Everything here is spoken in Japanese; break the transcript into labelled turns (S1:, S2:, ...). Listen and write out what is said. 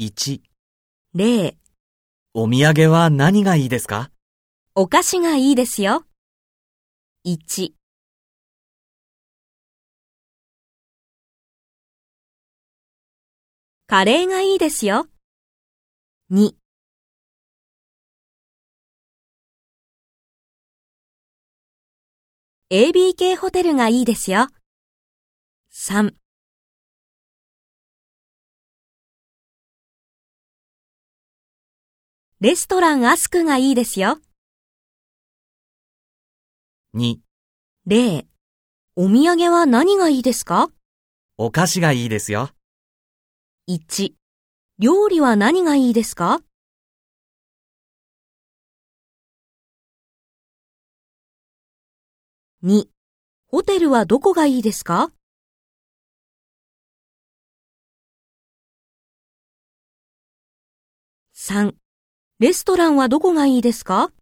S1: 1、
S2: 0、
S1: お土産は何がいいですか？
S2: お菓子がいいですよ。1、カレーがいいですよ。2、ABK ホテルがいいですよ。3レストランアスクがいいですよ。
S1: 2、
S2: 0お土産は何がいいですか？
S1: お菓子がいいですよ。
S2: ?1 料理は何がいいですか？2ホテルはどこがいいですか？3レストランはどこがいいですか？